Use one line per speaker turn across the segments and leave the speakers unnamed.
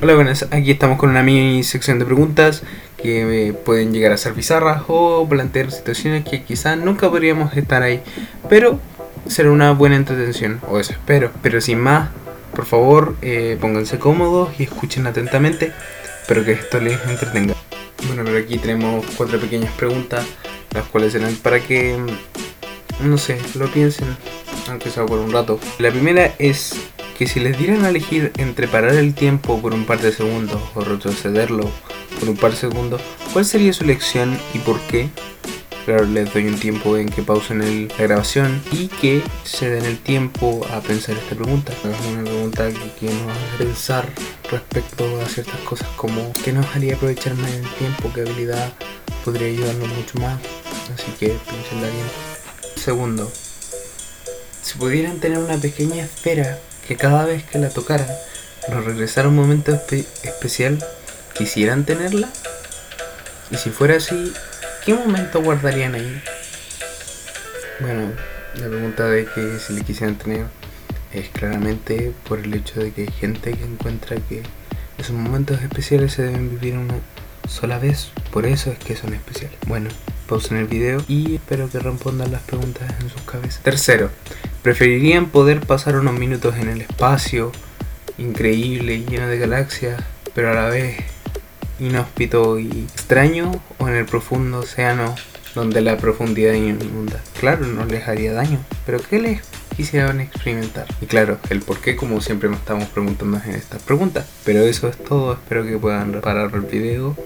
Hola, buenas. Aquí estamos con una mini sección de preguntas que pueden llegar a ser bizarras o plantear situaciones que quizás nunca podríamos estar ahí, pero será una buena entretención, o eso espero. Pero sin más, por favor, eh, pónganse cómodos y escuchen atentamente. Espero que esto les entretenga. Bueno, pero aquí tenemos cuatro pequeñas preguntas, las cuales serán para que, no sé, lo piensen, aunque sea por un rato. La primera es que si les dieran a elegir entre parar el tiempo por un par de segundos o retrocederlo por un par de segundos, ¿cuál sería su elección y por qué? Claro, les doy un tiempo en que pausen el, la grabación y que se den el tiempo a pensar esta pregunta. Es una pregunta que, nos hace pensar respecto a ciertas cosas como ¿qué nos haría aprovecharme del tiempo? ¿Qué habilidad podría ayudarnos mucho más? Así que piénsenla bien. Segundo, si pudieran tener una pequeña esfera que cada vez que la tocaran nos regresara un momento especial, ¿quisieran tenerla? Y si fuera así, ¿qué momento guardarían ahí? Bueno, la pregunta de que si le quisieran tener es claramente por el hecho de que hay gente que encuentra que esos momentos especiales se deben vivir una sola vez, por eso es que son especiales. Bueno, pausen el video y espero que respondan las preguntas en sus cabezas. Tercero, ¿Preferirían poder pasar unos minutos en el espacio, increíble, lleno de galaxias, pero a la vez inhóspito y extraño, o en el profundo océano donde la profundidad inunda? Claro, no les haría daño, pero ¿qué les quisieran experimentar? Y claro, el por qué, como siempre nos estamos preguntando en estas preguntas. Pero eso es todo, espero que puedan parar el video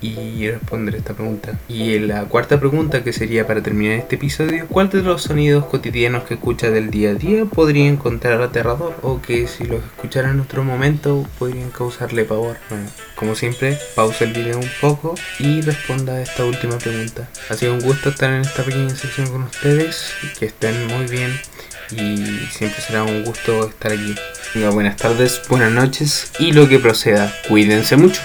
y responder esta pregunta. Y la cuarta pregunta, que sería para terminar este episodio, ¿cuál de los sonidos cotidianos que escucha del día a día podría encontrar aterrador o que si los escuchara en otro momento podrían causarle pavor? Bueno, como siempre, pausa el video un poco y responda a esta última pregunta. Ha sido un gusto estar en esta pequeña sección con ustedes, que estén muy bien y siempre será un gusto estar aquí. buenas tardes, buenas noches y lo que proceda. Cuídense mucho.